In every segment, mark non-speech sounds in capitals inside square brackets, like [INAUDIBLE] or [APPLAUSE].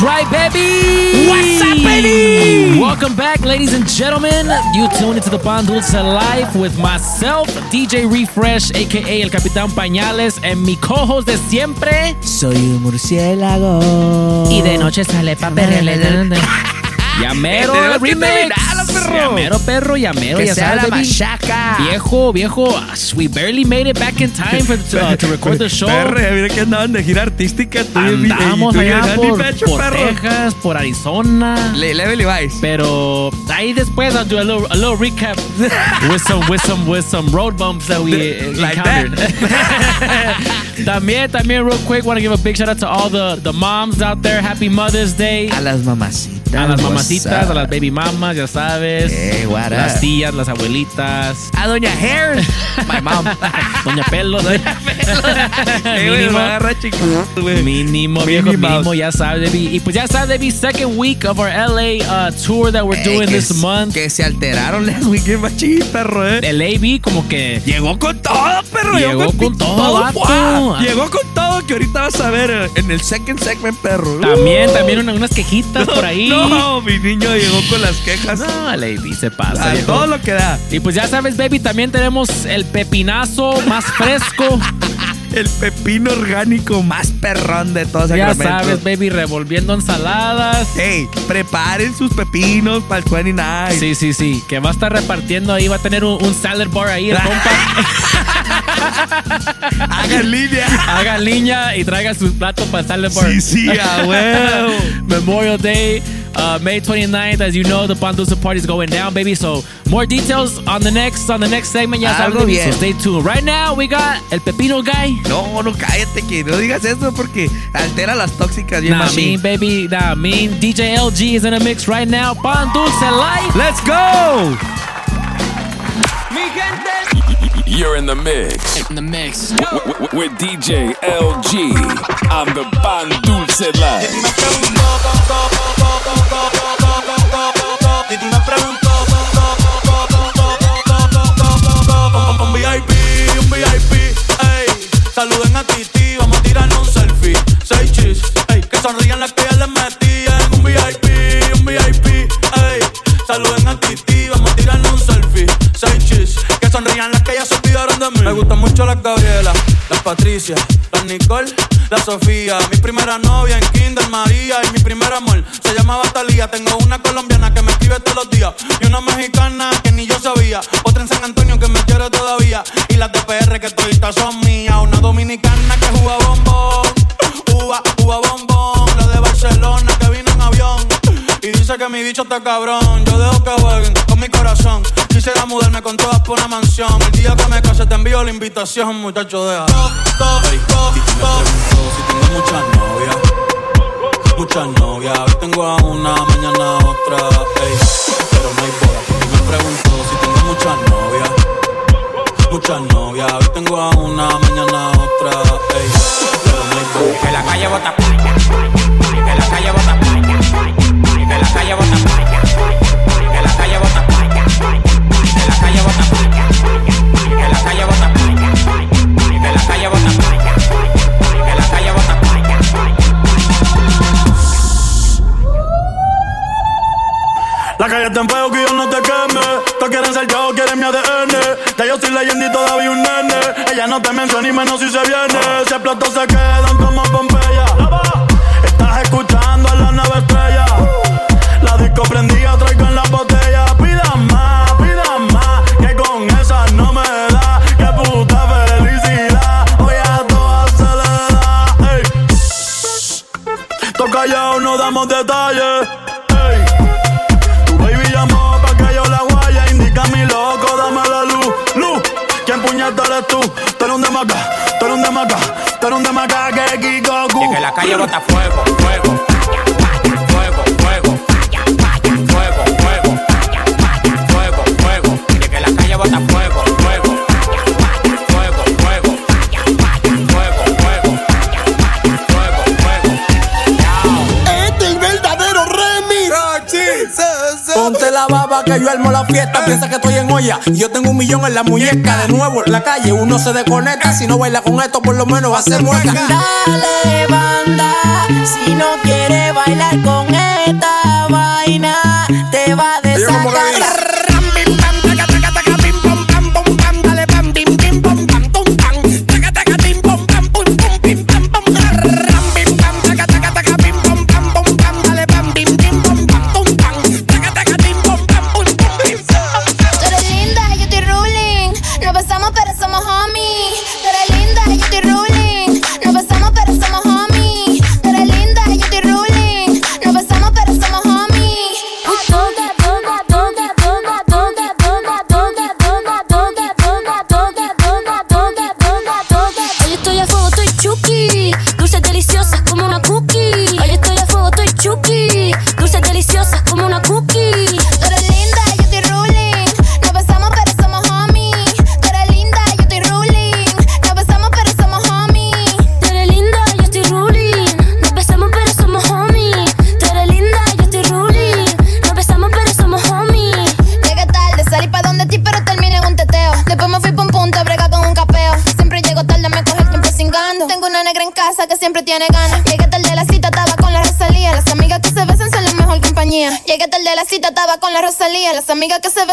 That's right, baby. What's up, baby? Welcome back, ladies and gentlemen. You tune into the Pan Dulce Live with myself, DJ Refresh, aka El Capitán Pañales, and mi co-host de siempre. Soy un murciélago. Y de noche sale pa' perrearle. Llamero, [LAUGHS] Tenemos remix. terminarlo, perro. Llamero, perro, llamero, Que ya sea sabes, la baby. machaca. Viejo, viejo, we barely made it back in time for, to, to record the show. Perre, mira que andaban de gira artística. Tú y Andamos tú y allá Dani por, Pecho, por perro. Texas, por Arizona. Le Level Vice. Pero ahí después I'll do a little, a little recap [LAUGHS] with some with some with some road bumps that we uh, Like encountered. [LAUGHS] también, también, real quick, want to give a big shout out to all the the moms out there. Happy Mother's Day. A las mamacitas. A las mamacitas, a las baby mamas, ya sabes. Eh, what las up? tías, las abuelitas. A Doña Hair. [LAUGHS] My mom. [LAUGHS] Doña Pelos. [LAUGHS] Eh, güey, Mínimo. agarra chico. Mínimo, viejo, mínimo, ya sabes, baby. Y pues ya sabes, baby, second week of our LA uh, tour that we're Eh, doing this month. Que se alteraron las weekend machín, perro, eh. El AB como que Llegó con todo, perro. Llegó con todo, vato. Llegó con todo que ahorita vas a ver eh, en el second segment, perro. también, también una- unas quejitas por ahí. No, mi niño llegó con las quejas. No, AB se pasa. a viejo. todo lo que da. Y pues ya sabes, baby, también tenemos el pepinazo más fresco. [LAUGHS] El pepino orgánico más perrón de todos ya Sacramento. sabes, baby, revolviendo ensaladas. Hey, preparen sus pepinos para el 29. Sí, sí, sí, que va a estar repartiendo ahí, va a tener un, un salad bar ahí, el [LAUGHS] compa. Hagan línea. Haga línea y traiga sus platos para el salad bar. Sí, sí, a [LAUGHS] huevo. Memorial Day, uh, May 29th. As you know, the Pandusa party is going down, baby. So more details on the next on the next segment. Ya saben, so stay tuned. Right now, we got el Pepino guy. No, no, cállate, que no digas eso porque altera las tóxicas bien Nah, machín. mean, baby. Nah, mean. DJ LG is in a mix right now. Pandulce Live. Let's go. You're in the mix. In the mix. with DJ LG on the Pan Dulce Live. Saluden a Titi, vamos a tirarnos un selfie. Seis chis, ey. Que sonrían las que ya les metían. Un VIP, un VIP, ey. Saluden a Titi, sonrían las que ya se olvidaron de mí. Me gustan mucho las Gabriela, las Patricia, las Nicole, la Sofía. Mi primera novia en Kinder María y mi primer amor se llamaba Talía. Tengo una colombiana que me escribe todos los días y una mexicana que ni yo sabía. Otra en San Antonio que me quiere todavía y las de PR que toditas son mías. Una dominicana que juega bombón, uva, uva bombón. Dice que mi bicho está cabrón. Yo dejo que jueguen con mi corazón. Quisiera mudarme con todas por una mansión. El día que me case te envío la invitación, muchacho. Deja. Ey, Titi me preguntó si tengo muchas novias. Muchas novias. Hoy tengo a una, mañana a otra. Ey, pero no hay boda. Titi me preguntó si tengo muchas novias. Muchas novias. Hoy tengo a una, mañana a otra. Ey, pero no hay boda. Que la calle bota playa. Que la calle bota playa. Que la calle bota playa. Que la calle bota playa. Que la calle bota playa. Que la calle bota. Que la calle bota. Que la calle bota. La calle está en fuego que yo no te queme. Todos quieren ser yo, quieren mi ADN. Ya yo soy leyenda y todavía un nene. Ella no te menciona y menos si se viene. Si explotó se quedan como Pompeya. damos detalles. Tu baby llamó pa' que yo la guaya. Indica mi loco, dame la luz. Luz, ¿quién puñeta eres tú? Tú eres un demaga, tú eres un demaga, tú un que es Kiko. Y que la calle bota fuego, fuego. baba que yo armo la fiesta. Eh. Piensa que estoy en olla. Yo tengo un millón en la muñeca. De nuevo, en la calle uno se desconecta. Si no baila con esto, por lo menos va a ser mueca. Dale, banda. Si no quiere bailar con esta vaina, te va a desatar. las amigas que se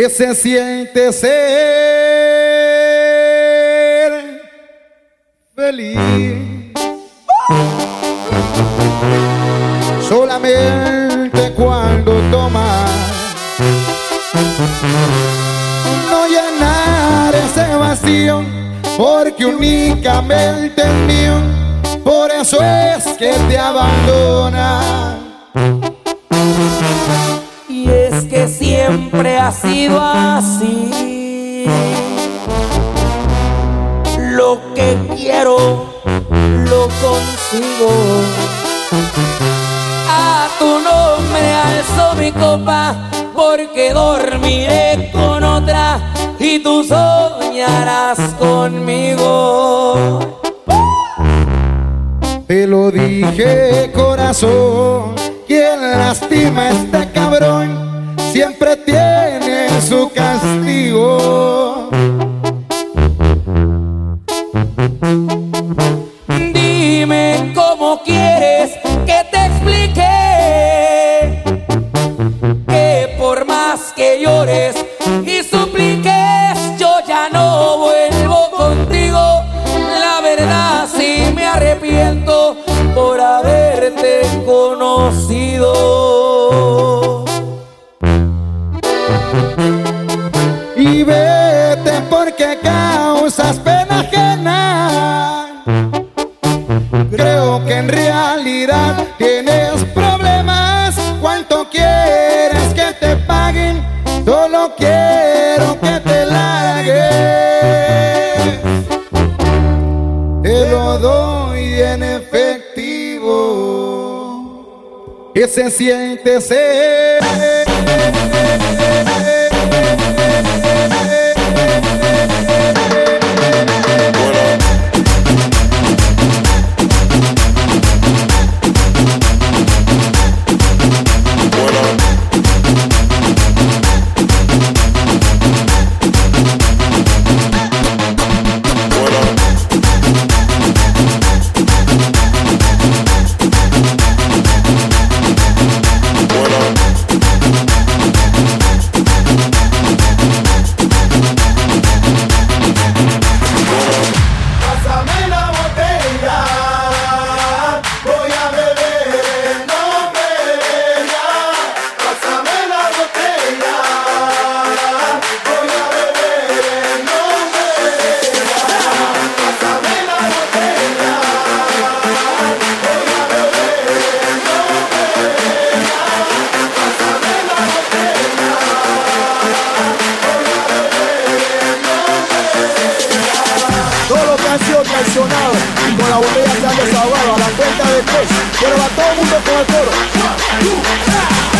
Essência em quiero, lo consigo. A tu nombre alzo mi copa, porque dormiré con otra y tú soñarás conmigo. Te lo dije, corazón, quien lastima este cabrón siempre tiene su castigo. Dime cómo quieres. que se ser. todos los que han sido traicionados y con la botella se han desahogado a la cuenta de tres. Pero va todo el mundo con el coro.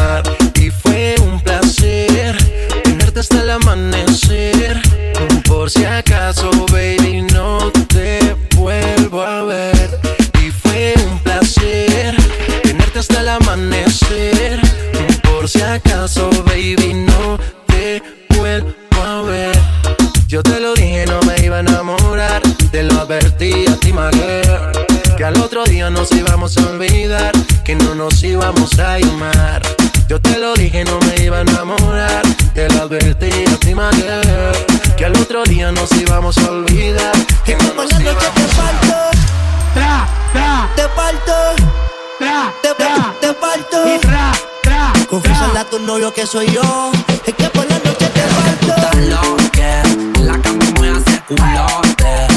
Que al otro día nos íbamos a olvidar, que no nos íbamos a llamar. Yo te lo dije, no me iba a enamorar. Te lo advertí a ti, my girl. Que al otro día nos íbamos a olvidar. Que no nos íbamos a te parto. Tra, tra. Te parto. Tra, te, tra. Te parto. Y tra, tra. A tu novio que soy yo. Es que por la noche te parto. Tú estás loca. En la cama me hace culote.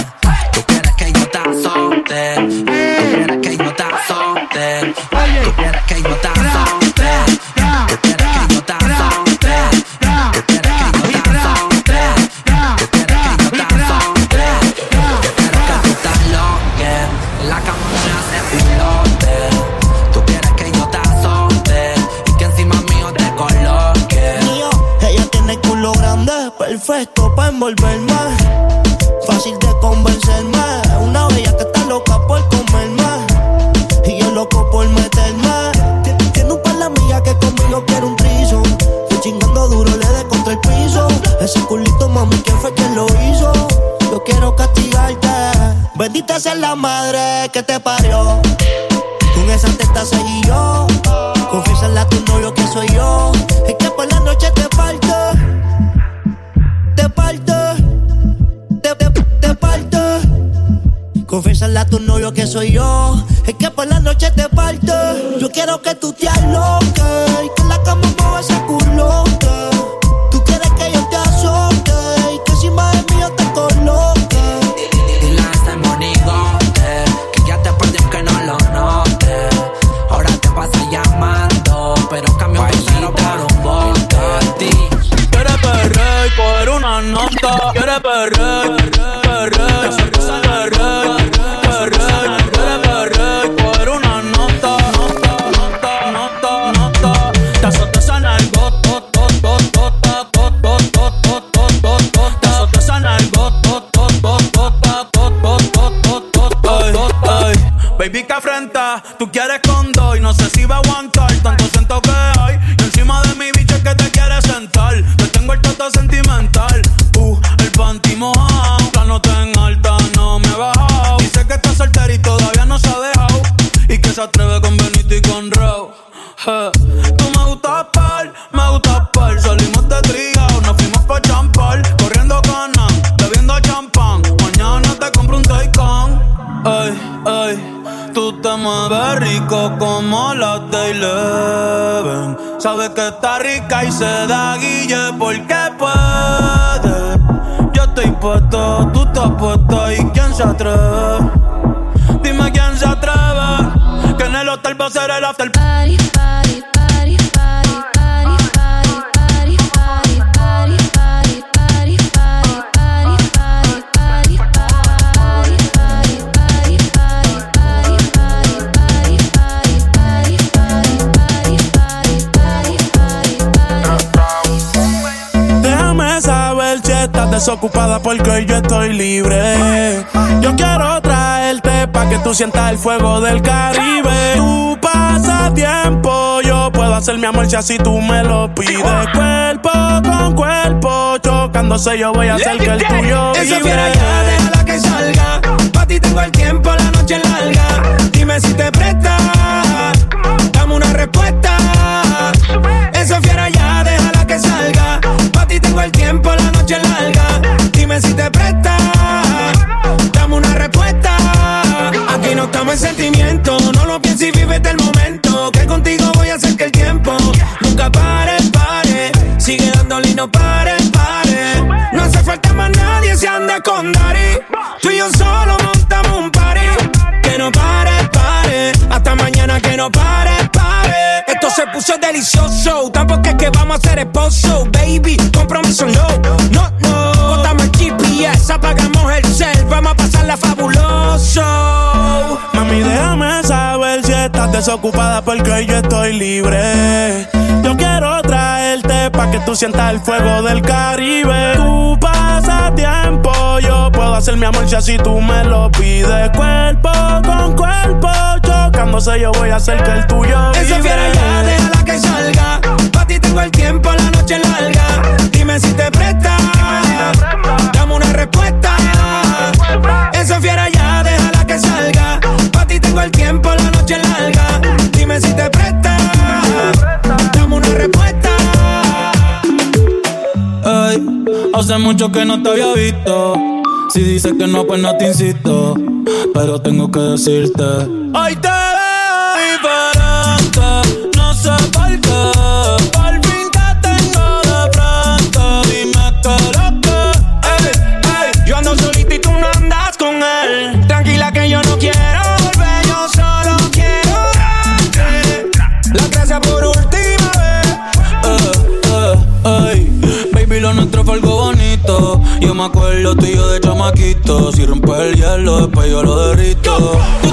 something. Yeah, I can't no mereces ser la madre que te parió. Tú me gustas par, me gustas par. Salimos de tría, nos fuimos pa' champar. Corriendo canan, bebiendo champán. Mañana te compro un Taycan. Ey, ey. Tú te mueves rico como la de Sabes que está rica y se da guille porque puede. Yo estoy puesto, tú estás puesto y quién se atreve. Dime quién se atreve. Que en el hotel va a ser el after porque hoy yo estoy libre. Yo quiero traerte pa' que tú sientas el fuego del Caribe. Tú Tu pasatiempo, yo puedo hacer mi amor si así tú me lo pides. Cuerpo con cuerpo, chocándose yo voy a hacer que el tuyo vibre. ya, déjala que salga. Pa' ti tengo el tiempo, la noche larga. Dime si te presta, dame una respuesta Estamos en sentimiento. No lo pienses y vívete el momento. Que contigo voy a hacer que el tiempo nunca pare, pare. Sigue dándole y no pare, pare. No hace falta más nadie si anda con Dari. Tú y yo solo montamos un party. Que no pare, pare. Hasta mañana que no pare, se puso delicioso. Tampoco es que vamos a ser esposo, baby. Compromiso no, no, no. Botamos el GPS, apagamos el cel. Vamos a pasarla fabuloso. Mami, déjame saber si estás desocupada porque yo estoy libre. Yo quiero traerte pa' que tú sientas el fuego del Caribe. Tu pasatiempo, yo puedo hacer mi amor si así tú me lo pides. Cuerpo con cuerpo, yo voy a hacer que el tuyo Esa fiera ya, déjala que salga. Pa' ti tengo el tiempo, la noche larga. Dime si te presta. Dame una respuesta. Esa fiera ya, déjala que salga. Pa' ti tengo el tiempo, la noche larga. Dime si te presta. Dame una respuesta. Ey, hace mucho que no te había visto. Si dices que no, pues no te insisto. Pero tengo que decirte. Hoy te Yo me acuerdo tú y yo de chamaquito. Si rompe el hielo, después yo lo derrito. Tú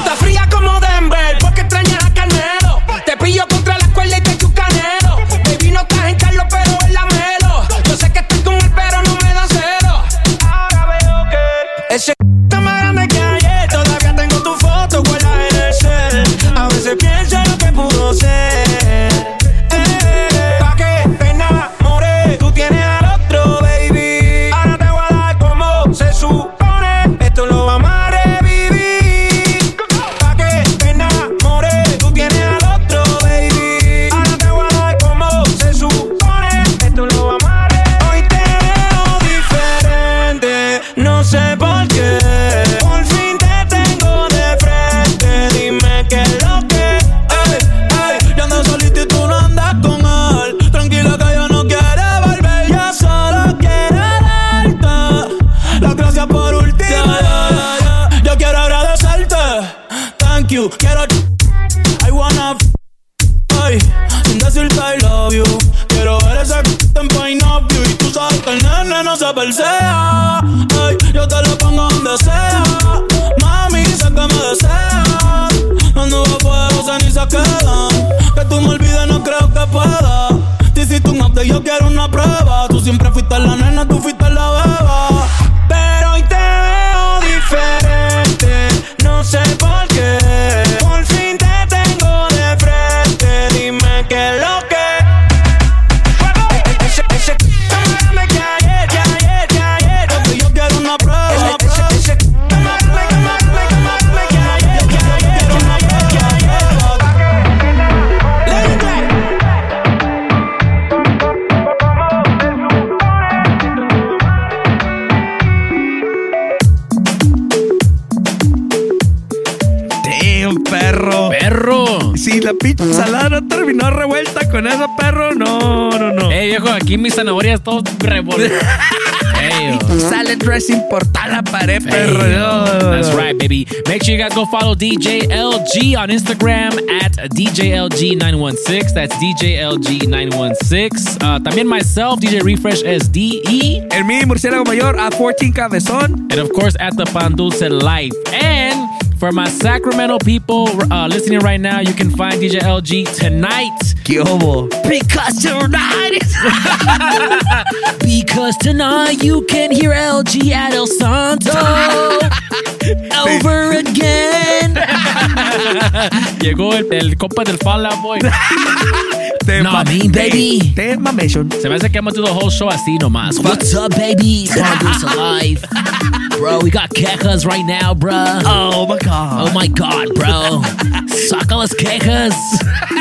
La pinche ensalada no terminó revuelta con ese perro, no, no, no. Ey, viejo, aquí mis zanahorias todos revueltas. [LAUGHS] Ey, yo. Salad dressing por toda la pared, Hey, perro. No, no, That's no. right, baby. Make sure you guys go follow DJ LG on Instagram at DJLG916. That's DJLG916. Uh, también myself, DJ Refresh SDE. El mini murciélago mayor a 14 cabezón. And of course, at the Pan Dulce Life. And for my Sacramento people uh, listening right now, you can find DJ LG tonight. Because tonight [LAUGHS] Because tonight you can hear LG at El Santo over again. [LAUGHS] Llegó el, el compa del Fall Out Boy. [LAUGHS] Tema, No, me, baby. Tema Mation. Se me hace que a do the whole show así nomás. What's up, baby? Alive. Bro, we got quejas right now, bro. Oh my god. Oh my god, bro. [LAUGHS] Saca las quejas.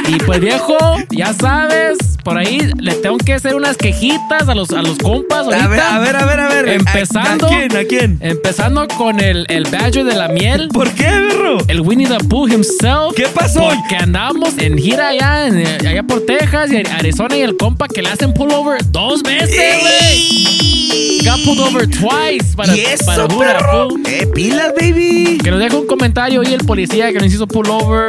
Y pues viejo, ya sabes, por ahí le tengo que hacer unas quejitas a los, a los compas ahorita. A ver, a ver, a ver, a ver. Empezando. ¿A, a quién? ¿A quién? Empezando con el, el Badger de la miel. ¿Por qué, perro? El Winnie the Pooh himself. ¿Qué pasó? Porque andamos en gira allá, en- allá por Texas y Arizona y el compa que le hacen pullover dos veces, güey. Got pulled over twice para, ¿Y eso, para perro? Eh, pilas, baby. Que nos deja un comentario y el policía que nos hizo pullover.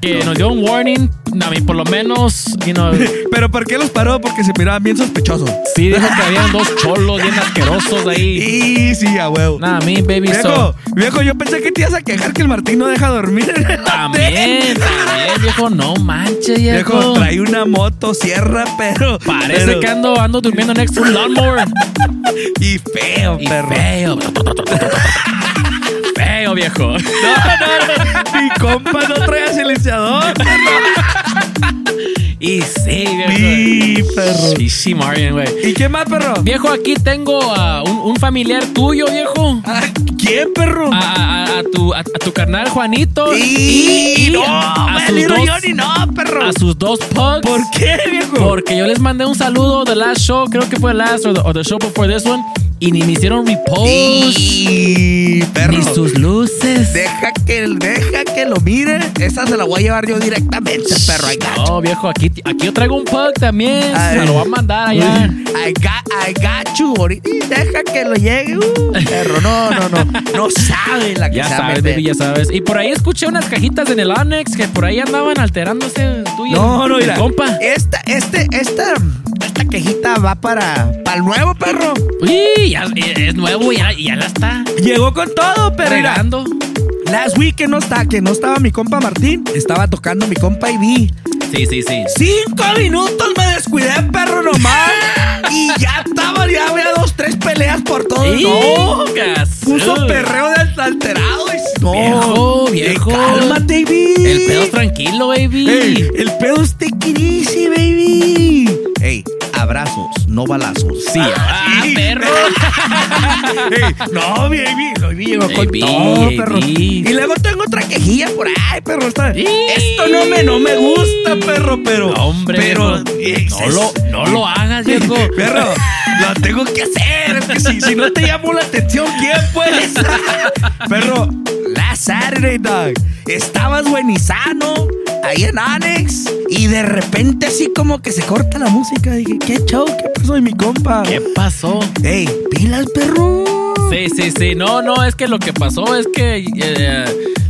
Que nos dio un warning. A mí, por lo menos, you know, [LAUGHS] ¿Pero por qué los paró? Porque se miraban bien sospechosos. sí dijo que habían dos cholos bien asquerosos ahí. [LAUGHS] Y sí, a huevo. Nah, me, baby, Viejo, so. viejo, yo pensé que te ibas a quejar que el Martín no deja dormir. en [LAUGHS] el También, también, viejo, no manches, viejo. Viejo, trae una moto, sierra, pero. Parece pero- que ando, ando durmiendo next to un lawnmower. [LAUGHS] Y feo, Y perro. feo. Feo, viejo. No, no, no. Mi compa no trae silenciador. Y sí, viejo. Mi perro. Y sí, Marian, güey. ¿Y qué más, perro? Viejo, aquí tengo a un, un familiar tuyo, viejo. Ah, ¿Quién, perro? A, a- a tu, a, a tu carnal Juanito. Y, no, a, sus dos, Johnny, no, perro. a sus dos pugs. ¿Por qué, viejo? Porque yo les mandé un saludo del last show, creo que fue el last o the, or the show before this one, y ni me hicieron repost. Y. Ni sus luces. Deja que, deja que lo mire. Esa se la voy a llevar yo directamente, perro. I got you. No, viejo, aquí, aquí yo traigo un pug también. Ay. Se lo voy a mandar allá. I got, I got you. Ahorita deja que lo llegue. Uh, perro, no, no, no. No sabe la que Ya va a sabes, baby, ya sabes. Y por ahí escuché unas cajitas en el Onyx que por ahí andaban alterándose tú y No, el, no, mira. compa. Esta, este, esta, esta quejita va para, para el nuevo perro. Uy, ya, es nuevo, ya, ya la está Llegó con todo, regando. last week que no está, que no estaba mi compa Martín, estaba tocando mi compa y vi. Sí, sí, sí. Cinco minutos me descuidé, perro, nomás. [LAUGHS] y ya estaba, ya había dos, tres peleas por todo. ¡Y, no, puso perreo de alterado. y- No, Viejo, viejo. cálmate, baby. El pedo tranquilo, baby. Ey, el pedo es easy, baby. Ey, abrazos, no balazos. Sí, ah, perro. [LAUGHS] Ey, no, baby, baby llegó con Baby, todo, perro. Y luego tengo otra quejilla por ahí, perro. Está- esto no me, no me gusta, perro, pero. No, hombre, pero. No lo, no lo hagas, [LAUGHS] viejo. Perro, lo tengo que hacer. Es que si, si no te llamó la atención, ¿quién pues? [LAUGHS] perro, Saturday, dog. Estabas buenizano ahí en Annex y de repente así como que se corta la música. Dije, ¿qué show? ¿Qué pasó? Y mi compa. ¿Qué pasó? Ey, pilas, perro. Sí, sí, sí. No, no, es que lo que pasó es que eh,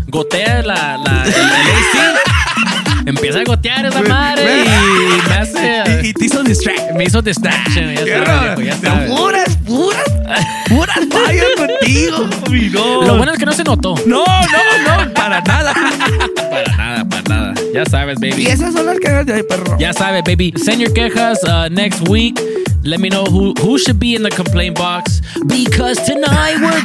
gotea la, la, el, el AC. Empieza a gotear esa madre y me hace. Y, y te hizo distract. Me hizo distraction, ya sabes, viejo, ya sabes. puras, puras, puras fallas contigo, no. Lo bueno es que no se notó. No, no, no, para nada. Para nada, para nada. Ya sabes, baby. Y esas son las quejas de ahí, perro. Ya sabes, baby. Send your quejas uh, next week. Let me know who, who should be in the complaint box. Because tonight we're.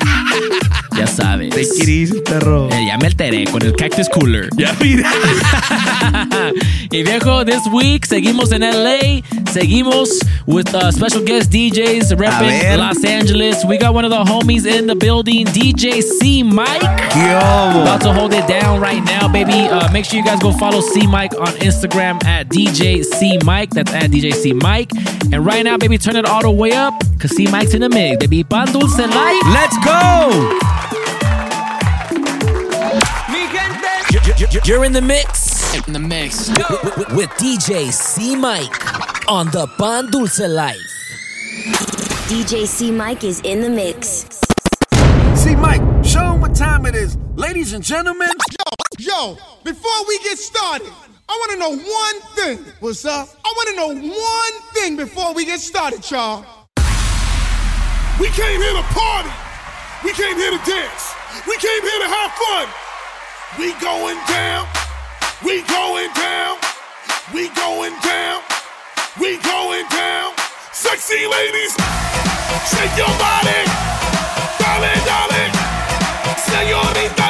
Ya sabes. Take it perro. Eh, ya me alteré con el Cactus Cooler. Ya mira. [LAUGHS] y viejo, this week seguimos en LA. Seguimos with uh, special guest DJs repping. Los Angeles. We got one of the homies in the building, DJ C Mike. Yo. About to hold it down right now, baby. Uh, make sure you guys go follow C Mike on Instagram at DJ C Mike. That's at DJ C Mike. And right now, baby, turn it all the way up because C Mike's in the mix, baby. Pan Dulce Light. Let's go. You're in the mix. In the mix. With, DJ C Mike on the Pan Dulce Life. DJ C Mike is in the mix. C Mike, show 'em what time it is. Ladies and gentlemen. Yo, before we get started, I want to know one thing. What's up? I want to know one thing before we get started, y'all. We came here to party. We came here to dance. We came here to have fun. We going down. We going down. We going down. We going down. Sexy ladies, shake your body. Darling, darling. Señorita,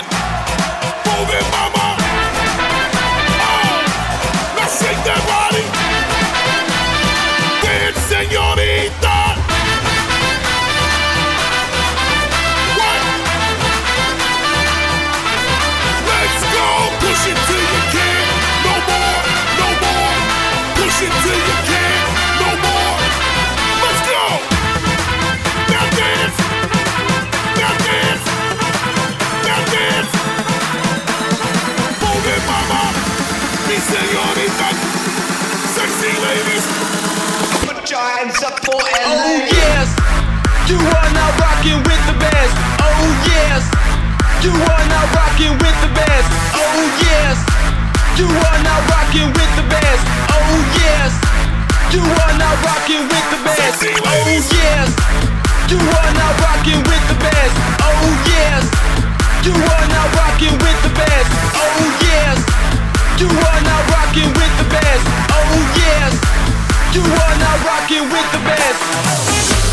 You are not rocking with the best. Oh yes. You are rocking with the best. Oh yes. You are rocking with the best. Oh yes. You are rocking with the best. Oh yes. You are rocking with the best. Oh yes. You are rocking with the best. Oh yes. You are rocking with the best. Oh,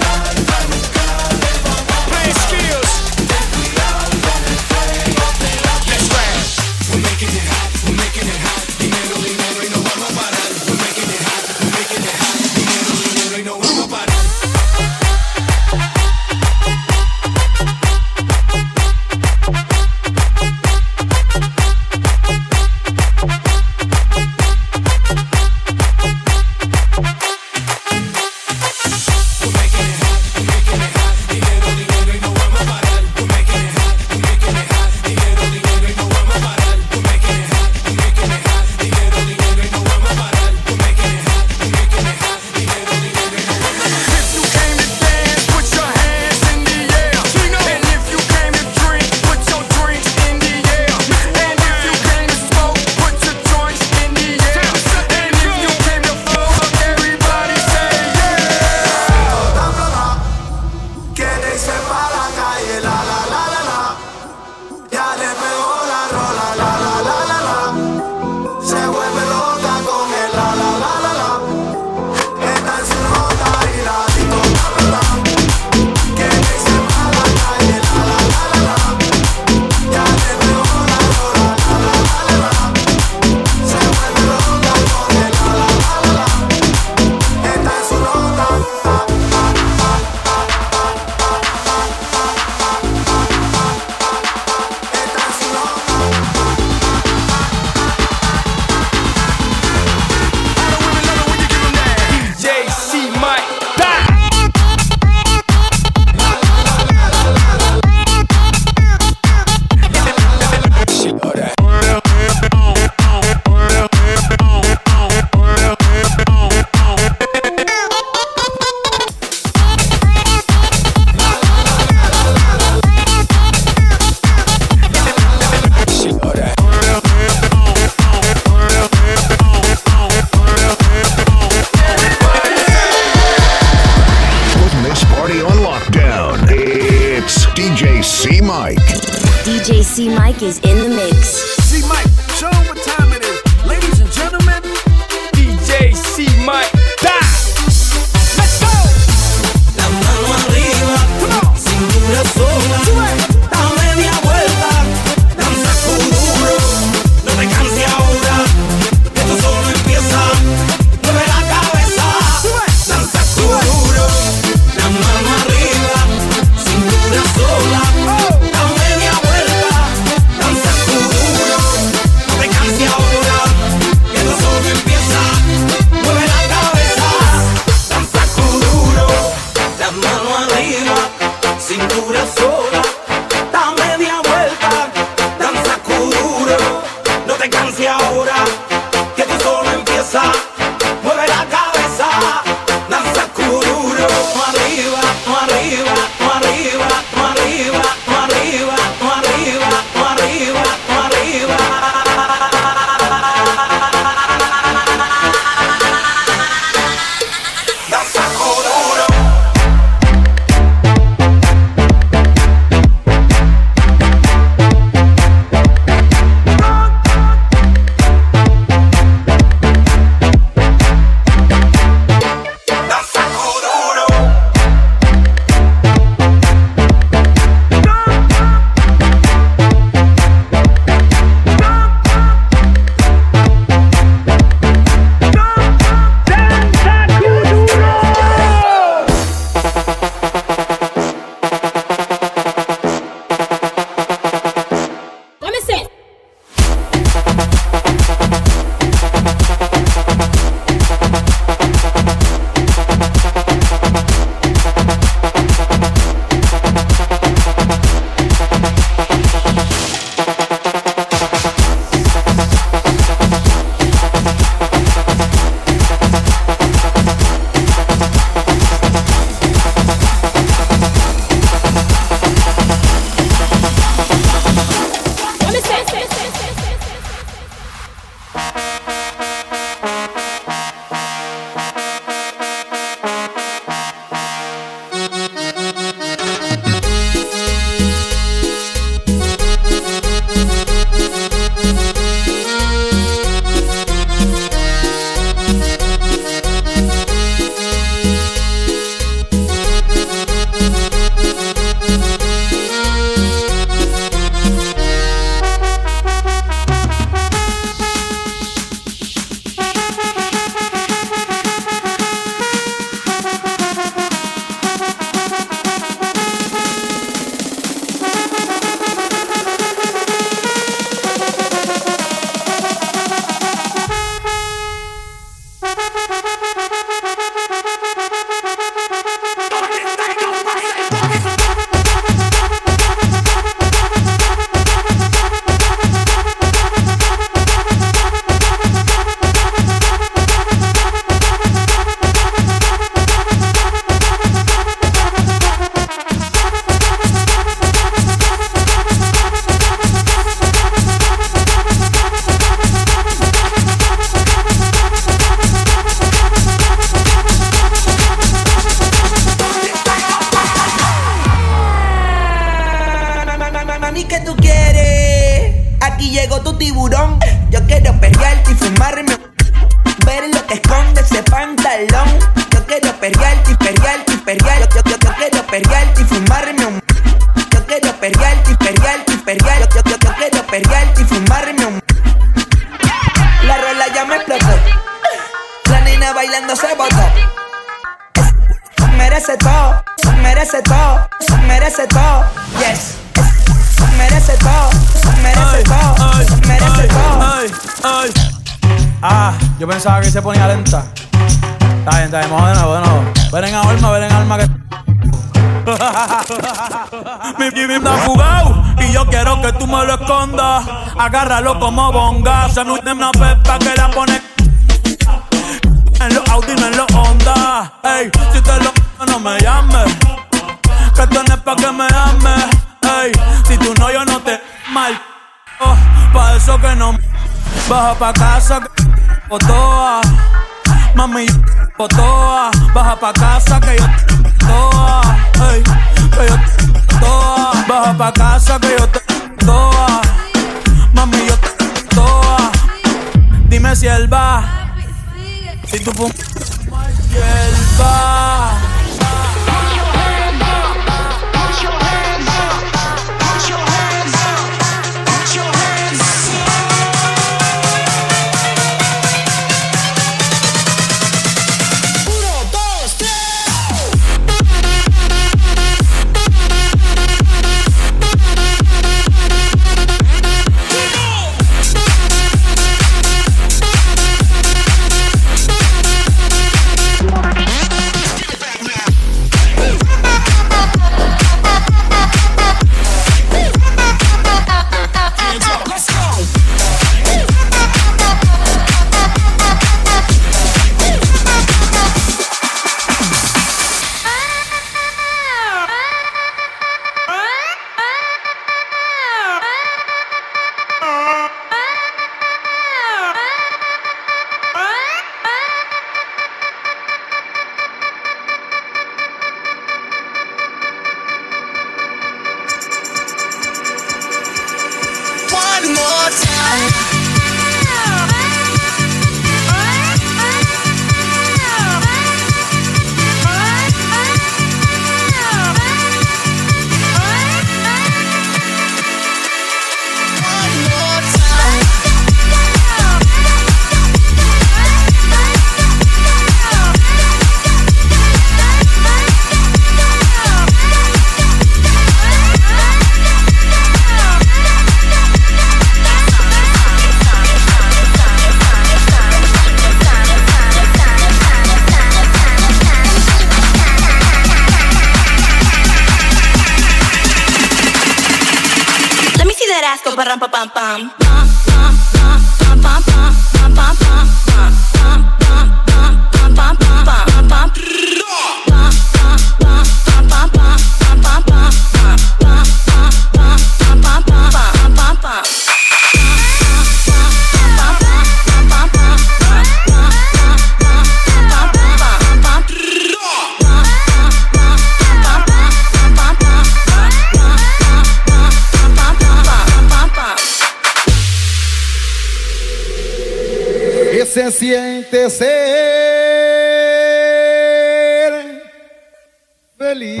feliz.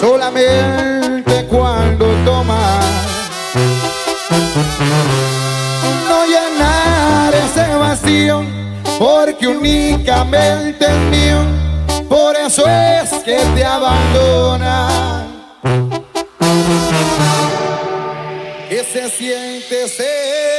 Solamente cuando tomas, no llenar ese vacío, porque únicamente mío, por eso es que te abandona. Que se siente ser.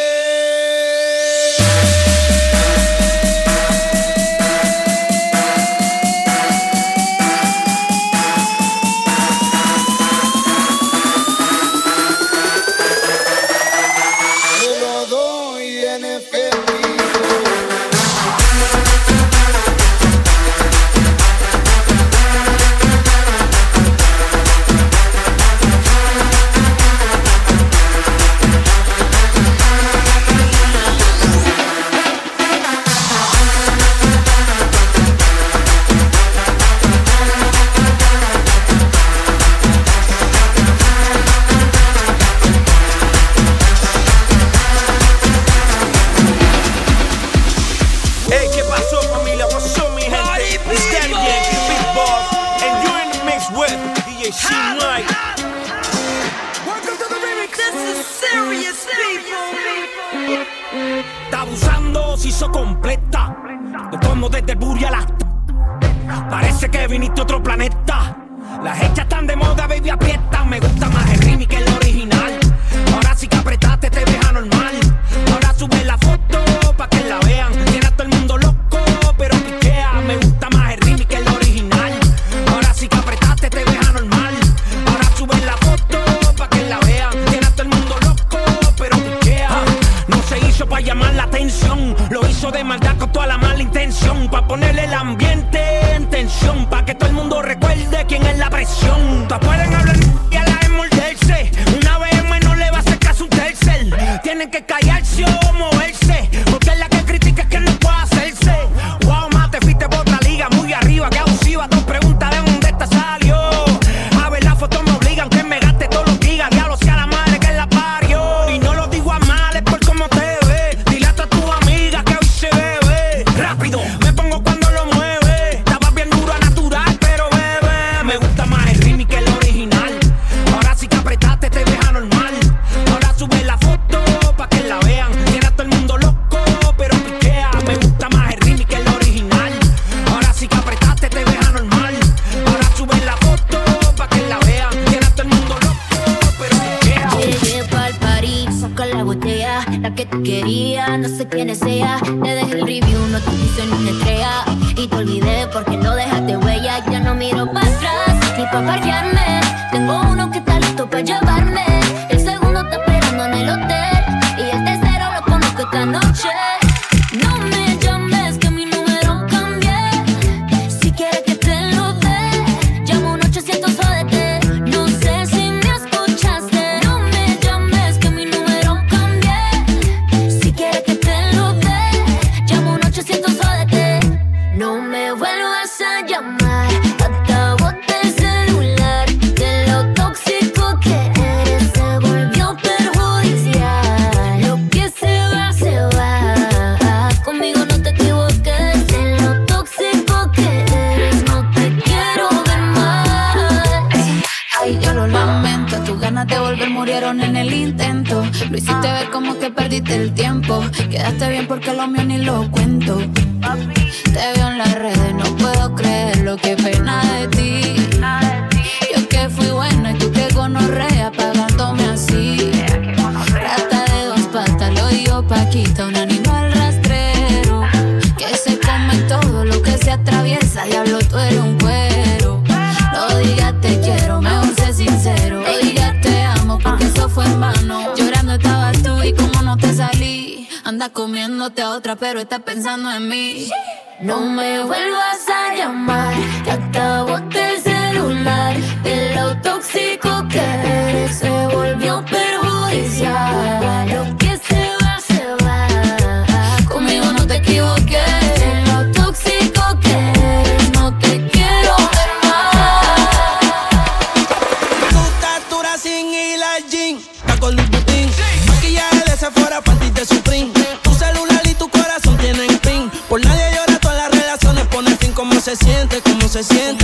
Se siente? ¿Cómo se siente?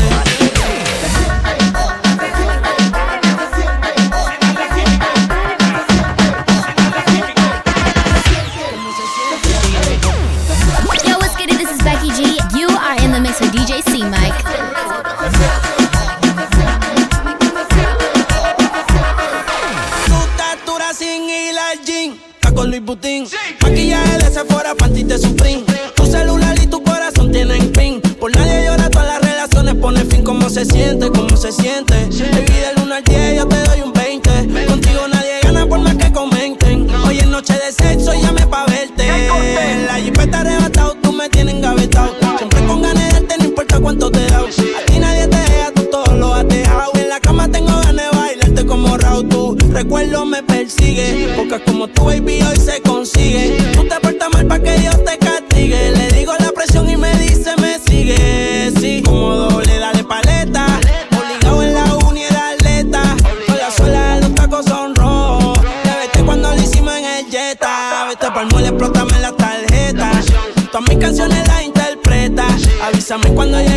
Cuando llegue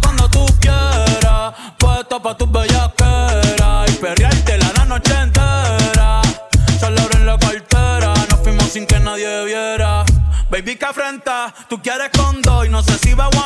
cuando tú quieras. Puesto pa' tus bellaqueras y perreártela la noche entera. Salario en la cartera, nos fuimos sin que nadie viera. Baby, que afrenta, tú quieres con dos y no sé si va a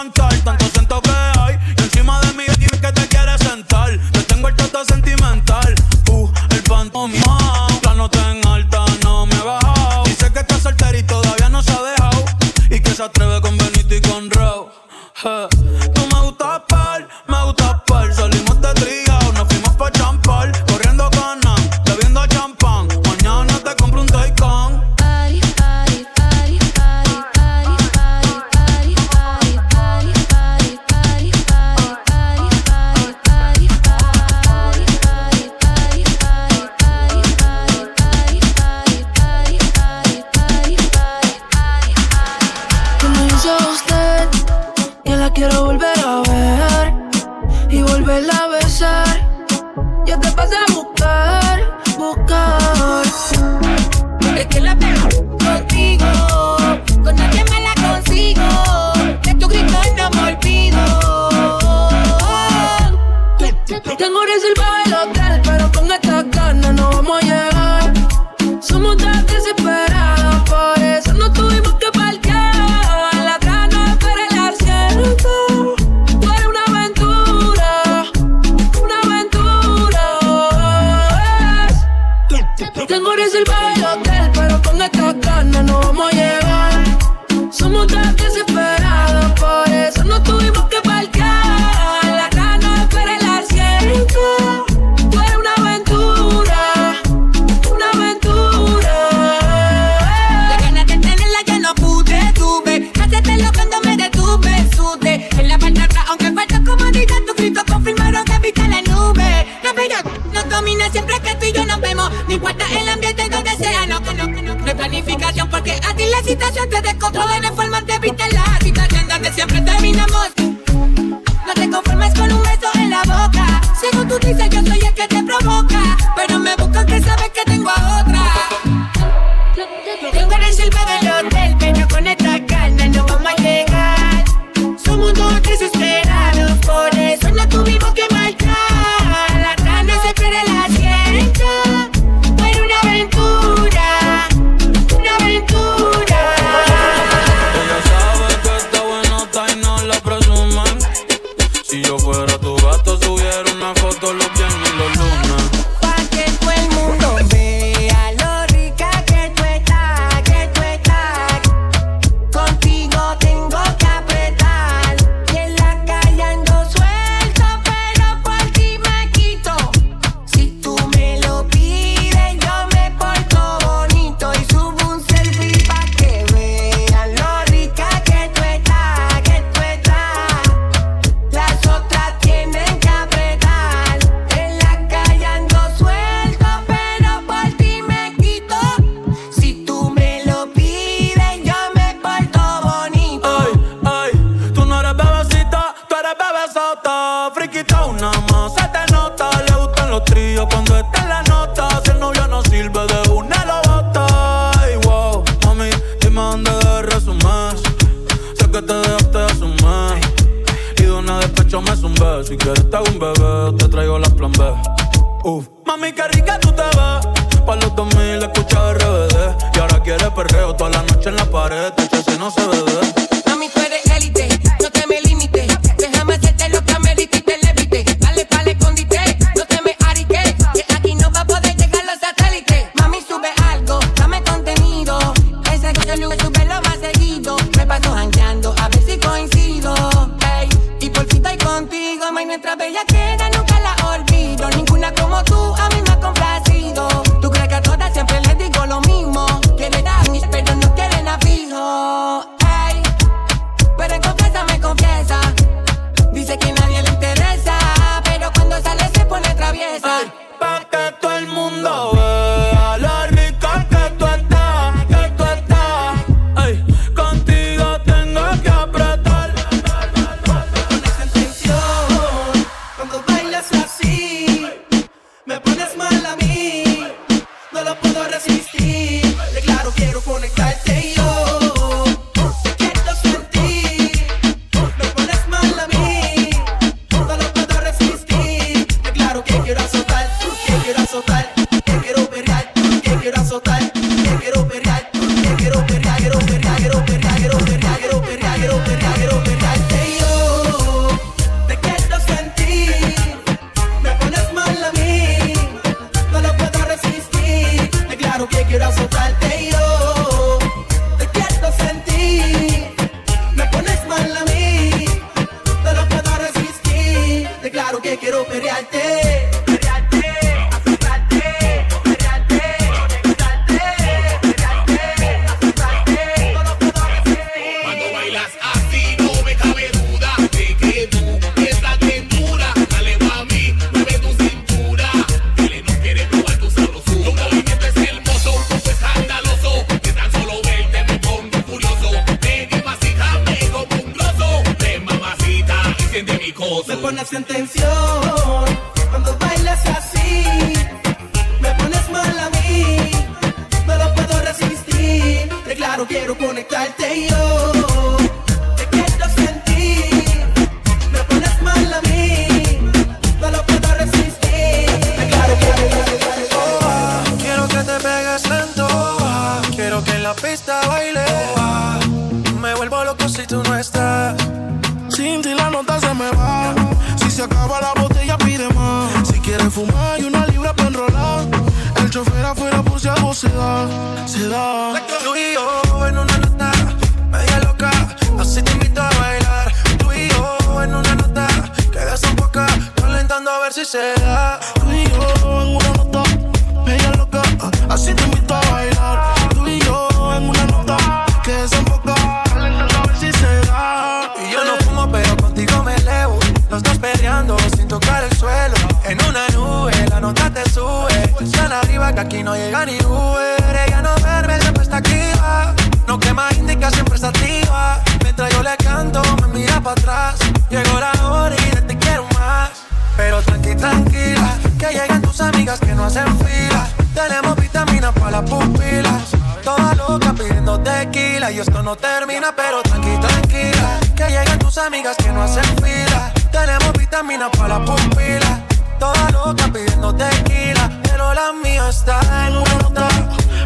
pero tranqui, tranquila. Que lleguen tus amigas que no hacen fila. Tenemos vitaminas para la pupila. Toda loca pidiendo tequila. Pero la mía está en una nota.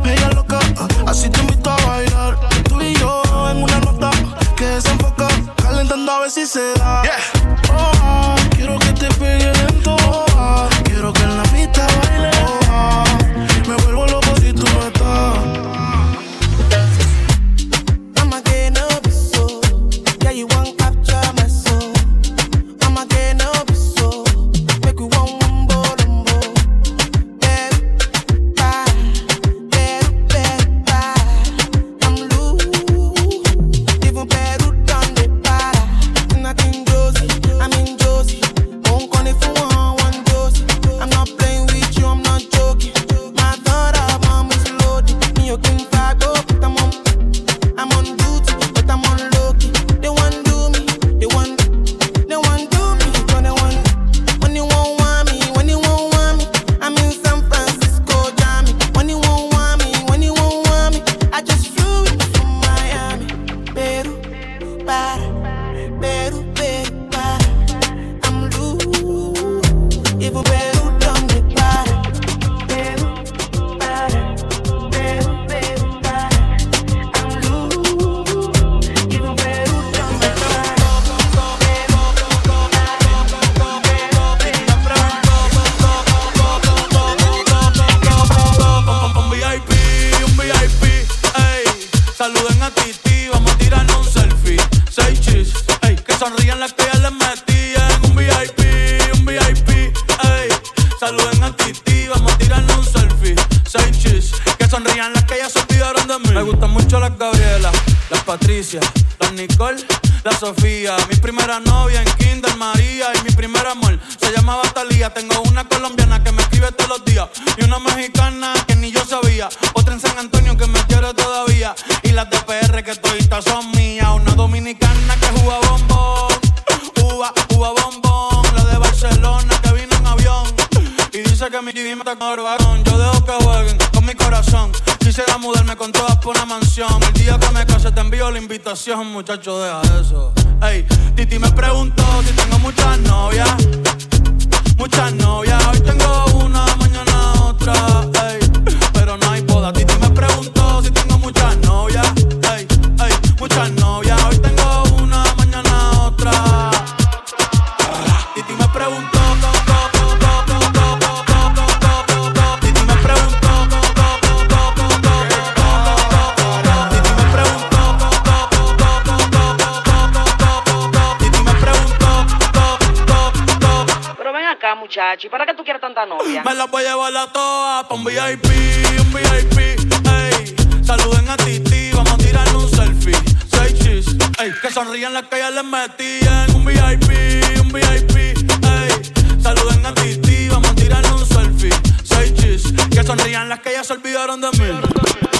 Ella loca, ah, así te invito a bailar. Tú y yo en una nota que desenfoca. Calentando a ver si se da. Yeah. Oh, ah, quiero que te pegue lento. Oh, ah. quiero que en la pista baile. Oh, me vuelvo loco si tú no estás. Dame casa, te envío la invitación, muchacho, deja eso. Ey, Titi me preguntó si tengo muchas novias. Muchas novias, hoy tengo una, mañana otra. Ey. Hachi? ¿Para qué tú quieres tanta novia? Me las voy a llevar a todas pa' un VIP, un VIP, ey. Saluden a Titi, vamos a tirar un selfie. Seis chis, ey. Que sonrían las que ya les metían. Un VIP, un VIP, ey. Saluden a Titi, vamos a tirar un selfie. Seis chis, que sonrían las que ya se olvidaron de mí.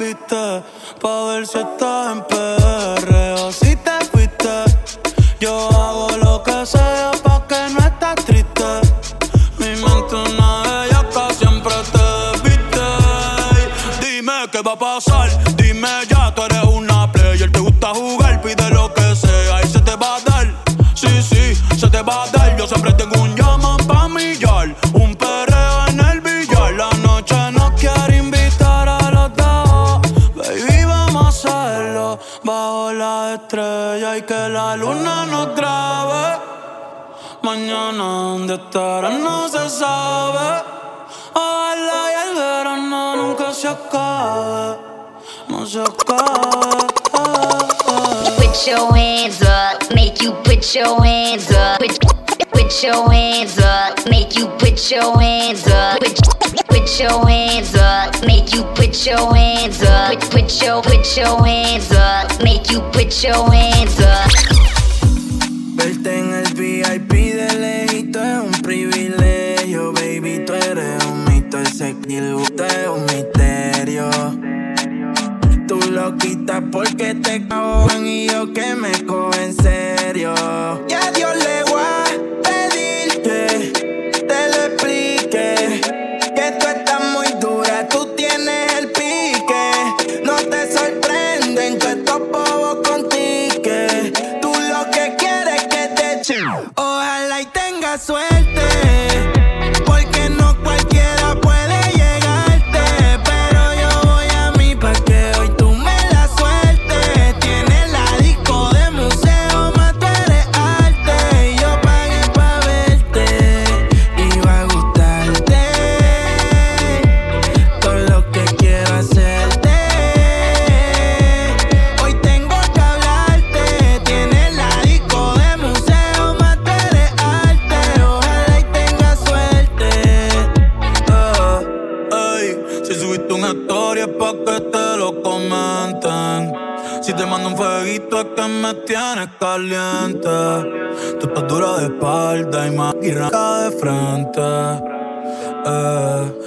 volviste, pa' ver si estás en PR o si te fuiste. Yo hago lo que sea pa' que no estás triste. Mi mente una bellaca siempre te viste. Dime qué va a pasar, dime acaba. Put your hands up, make you put your hands up. Put, your hands up, make you put your hands up. Put, your hands up, make you put your hands up. Put, your put your hands up, make you put your hands up. Verte en el VIP de lejito es un privilegio, baby, tú eres un mito, ese kill, usted es un mito. lo quitas porque te cogen y yo que me cojo en serio. Ya Dios tienes caliente. Tu estás dura de espalda y más guirranca de frente. Eh.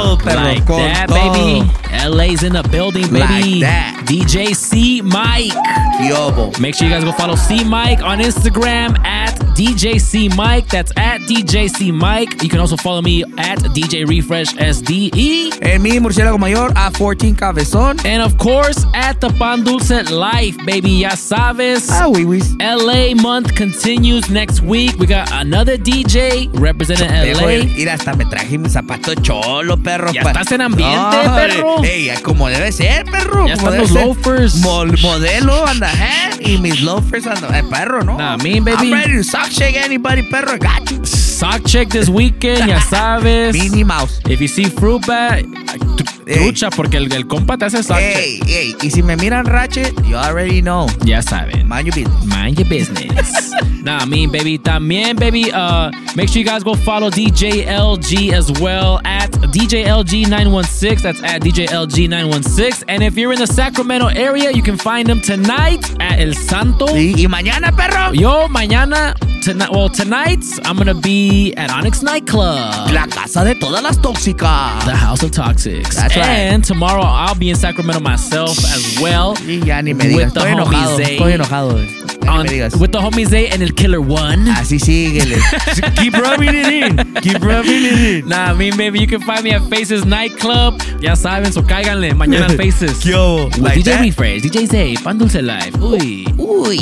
Todo, perro, Like con that, todo. baby. LA's in the building, baby. Like that. DJ C Mike. Yobo. Make sure you guys go follow C Mike on Instagram at DJ C Mike. That's at DJ C Mike. You can also follow me at DJ Refresh SDE. En mi murciélago mayor, A14 Cabezón. And of course, at the Pan Dulce Life, baby. Ya sabes. Ah, oui, oui. LA month continues next week. We got another DJ representing LA. Mira, hasta me traje mi zapato cholo, perro. Ya pa- estás en ambiente, No, perro. Ey, como debe ser, perro. Ya están los loafers. Mol- modelo anda head y mis loafers anda eh, perro, ¿no? Nah, me, baby. I'm ready to sock shake anybody, perro. I got you. Sock check this weekend, ya [LAUGHS] sabes. Minnie Mouse. If you see fruit bat, tr- trucha, porque el, el compa te hace sock Ey, check. ey, y si me miran ratchet, you already know. Ya saben. Mind your business. Mind your business. [LAUGHS] nah, me, baby. También, baby. Uh, make sure you guys go follow DJ LG as well at DJ LG916. That's at DJ LG916. And if you're in the Sacramento area, you can find them tonight at El Santo. Sí, y mañana, perro. Yo, mañana, tonight, well, tonight, I'm gonna be at Onyx Nightclub. La casa de todas las tóxicas. The House of Toxics. That's right. and tomorrow I'll be in Sacramento myself as well. Y ya ni me digas. With the Estoy enojado. homies, eh? Estoy enojado. eh. On- digas. with the homies Zay and el Killer One. Así síguele. [LAUGHS] Keep rubbing it in. Keep rubbing it in. Nah, I mean, baby, you can find me at Faces Nightclub. Ya saben, so cáiganle. Mañana en [LAUGHS] Faces. ¿Qué hubo? With Like DJ that? Refresh, DJ Zay, Pan Dulce Live. Uy. Uy.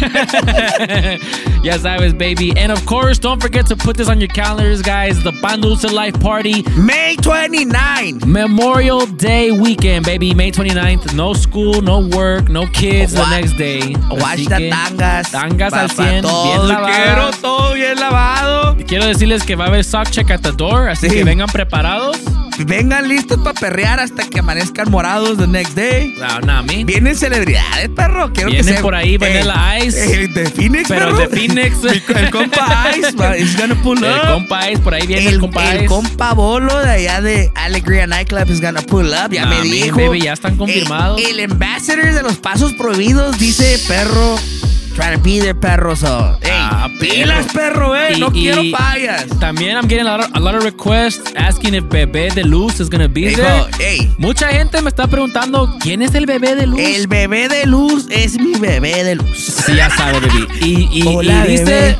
[LAUGHS] ya sabes, baby. And of course, don't forget to put this on your calendars, guys. The Pan Dulce Life Party. May 29. Memorial Day weekend, baby. May 29th. No school, no work, no kids the next day. Watch the tangas. Tangas al pa 100, todo. bien lavadas. Quiero todo bien lavado. Quiero decirles que va a haber sock check at the door, así Sí. que vengan preparados. Vengan listos para perrear hasta que amanezcan morados the next day. No, no, me. Vienen celebridades, perro. Quiero Vienen que se por ahí Vanilla Ice. eh, de Phoenix, Pero perro. de Phoenix. El compa Ice, is gonna pull El up. compa Ice, por ahí viene el, El, compa el Ice. compa Bolo de allá de Alegría Nightclub is gonna pull up. Ya Nah, me dijo. baby, ya están confirmados. El, el ambassador de los pasos prohibidos dice perro. Trying to be there, perro. So, hey, Ah, pilas, perro, eh. Y- no y quiero fallas. También I'm getting a lot, of, a lot of requests asking if Bebé de Luz is gonna be Dijo, there. hey, Mucha gente me está preguntando quién es el Bebé de Luz. el bebé de luz es mi bebé de luz. Sí, ya sabe, baby. Y, y- [LAUGHS] Hola, y dice, bebé.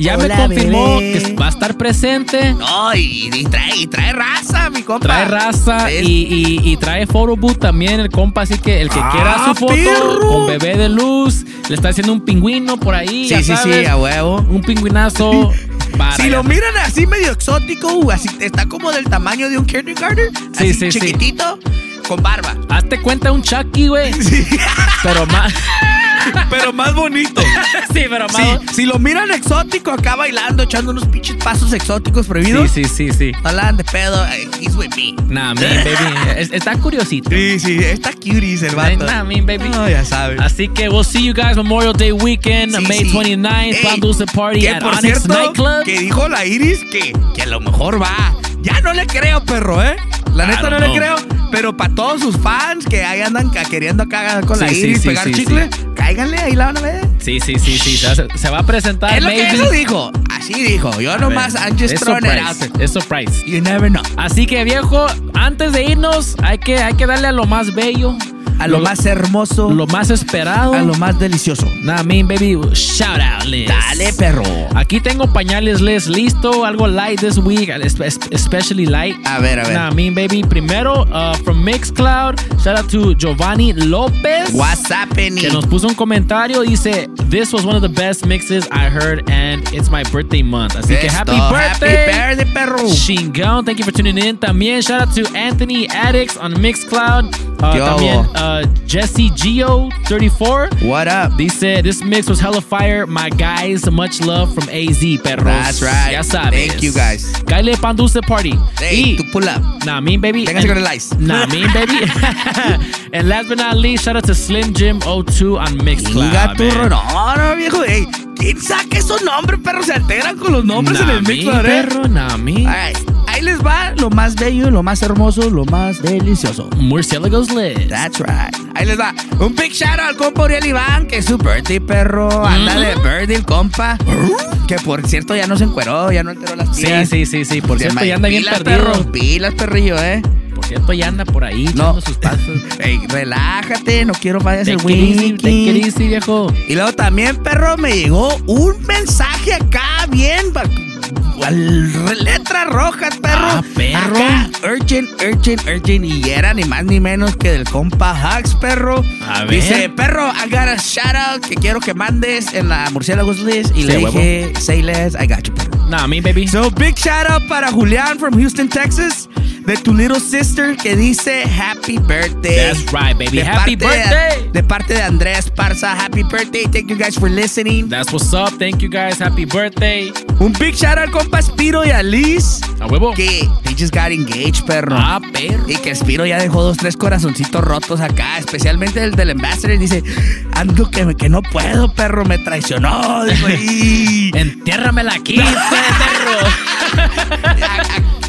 Ya Hola, me confirmó bebé. que va a estar presente. No, y, y trae, y trae raza, mi compa. Trae raza y, y- y trae photo booth también el compa, así que el que Ah, quiera su foto perro. con bebé de luz, le está haciendo un pingüino por ahí, Sí, ya sí, sí, a huevo. un pingüinazo. [LAUGHS] para Si ya lo miran así medio exótico, uh, así está como del tamaño de un kindergarten, Sí, así sí, sí. chiquitito, con barba. Hazte cuenta un Chucky, güey. [LAUGHS] Pero más. Pero más bonito. [LAUGHS] sí, pero más. Sí, si lo miran exótico acá bailando, echando unos pinches pasos exóticos prohibidos. Sí, sí, sí, sí. Hablan de pedo, eh, he's with me. Nah, me, baby. Es- está curiosito. Sí, sí, está cuties el vato. Nah, me, baby. No, ya sabes. Así que we'll see you guys Memorial Day weekend, Sí, May sí. 29th, Ey, Pan Dulce Party que at por Onyx cierto, Nightclub. que dijo la Iris que, que a lo mejor va. Ya no le creo, perro, ¿eh? La I neta no le creo. Pero para todos sus fans que ahí andan queriendo cagar con la Sí, sí, Iris, sí, pegar chicle, cáiganle, ahí la van a ver. Sí, sí, sí, sí. Se va, a- se va a presentar. Es lo que eso dijo. Así dijo. Yo A nomás, ver, I'm just es throwing it surprise, out there. Es surprise. You never know. Así que viejo, antes de irnos, hay que, hay que darle a lo más bello. A lo más hermoso. Lo más esperado. A lo más delicioso. Nah, mean baby, shout out, Liz. Dale, perro. Aquí tengo pañales, Liz, listo. Algo light this week, espe- especially light. A ver, a ver. Nah, mean baby. Primero, uh, from Mixcloud, shout out to Giovanni Lopez. What's happening? Que nos puso un comentario. Dice, This was one of the best mixes I heard, and it's my birthday month. Así que Esto, happy happy birthday. birthday, perro. Chingón, thank you for tuning in. También shout out to Anthony Addicts on Mixcloud. Uh, también uh, Jesse Geo 34. What up? Dice, this mix was hella fire. My guys, much love from AZ, perros. That's right. Ya sabes. Thank you, guys. Kyle Pan Dulce Party. Hey, y, tu pull up. Nah, mean baby. Téngase con el ice. Nah, mean baby. [LAUGHS] [LAUGHS] and last but not least, shout out to Slim Jim 02 on Mixcloud. Diga tu man. no, no, viejo. Ey, ¿quién saca esos nombres, perro? Se alteran con los nombres en el Nah, mix, me, ¿eh? perro, nah, me. Alright, Ahí les va lo más bello, lo más hermoso, lo más delicioso. Murciélagos Liz. That's right. Ahí les va. Un big shout out al compa Uriel Iván, que es su birthday, perro. Anda de birthday el compa. Que por cierto ya no se encueró, ya no alteró las Sí, pilas. sí, sí, sí. Por Se cierto, ya anda bien pilas, perdido. perro, pilas, perrillo, eh. Por cierto, ya anda por ahí No. sus pasos. [LAUGHS] Ey, relájate, no quiero vayas el whisky. easy, viejo. Y luego también, perro, me llegó un mensaje acá, bien, al- letras rojas, perro. Ah, perro. Acá, urgent, urgent, urgent. Y era ni más ni menos que del compa Hux, perro. A ver. Dice, perro, I got a shout out que quiero que mandes en la Murciélagos List. Y Sí, le huevo. dije, say less, I got you, perro. Nah, me, baby. So, big shout out para Julián from Houston, Texas. De tu little sister que dice Happy Birthday. That's right, baby. De Happy parte de- birthday. De, parte de Andrés Parza. Happy birthday. Thank you guys for listening. That's what's up. Thank you guys. Happy birthday. Un big shout out al compa Spiro y a Liz. A huevo. Que they just got engaged, perro. Ah, perro. Y que Spiro ya dejó dos, tres corazoncitos rotos acá. Especialmente el del Ambassador. Dice, ando que, que no puedo, perro. Me traicionó. Dijo, y... [LAUGHS] Entiérramela aquí, [LAUGHS] perro.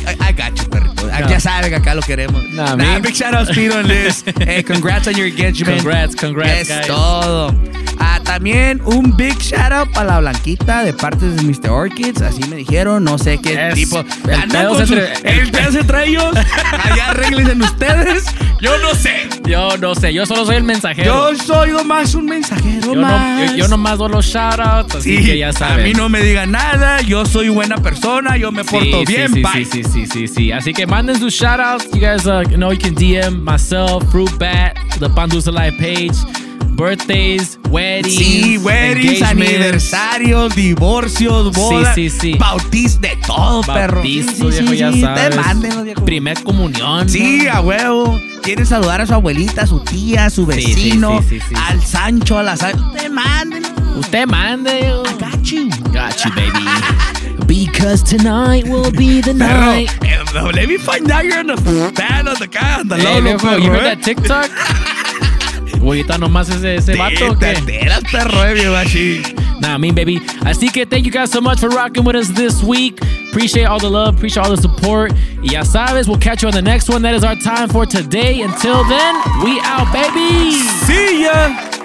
I, I got you, perrito. No. Ya saben que acá lo queremos. Nah, Nah, man. big shout out Spiro and Liz. [LAUGHS] hey, congrats on your engagement. Congrats, congrats, Es guys. todo. Ah, también un big shout out para la Blanquita de parte de Mr. Orchids. Así me dijeron. No sé qué Es- tipo. el pedo se su- entre- el pedo se entre ellos. [LAUGHS] Allá arreglen ustedes. Yo no sé. Yo no sé, yo solo soy el mensajero. Yo soy nomás un mensajero Yo, no, más. yo, yo nomás doy los shoutouts, así Sí, que ya saben. a mí no me digan nada. Yo soy buena persona. Yo me porto Sí, bien. sí, bye. sí, sí, sí, sí, sí. Así que manden sus shoutouts. You guys uh, know you can DM myself, Fruit Bat, the Pandusa Live page, birthdays, weddings, Sí, weddings, aniversarios, divorcios, bodas, sí, sí. bautiz de todo, perro. Bautizo, Sí, sí, viejo, sí, ya sí, sabes. Te mándenlo, viejo. Primer comunión. Sí, ¿no? a huevo. Quieren saludar a su abuelita, a su tía, a su Sí, sí, vecino, sí, sí, sí. al Sancho, a la San... Te mándenlo. Usted mande. I got you. Got you, baby. [LAUGHS] Because tonight will be the night. eh, let me find out you're on the fan of the guy on the Hey, you heard eh. that TikTok? [LAUGHS] Güeyita, nomás ese, ese vato. o Te qué? alteras, perro, eh. Nah, me baby. Así que thank you guys so much for rocking with us this week. Appreciate all the love, appreciate all the support. Y ya sabes, we'll catch you on the next one. That is our time for today. Until then, we out, baby. See ya.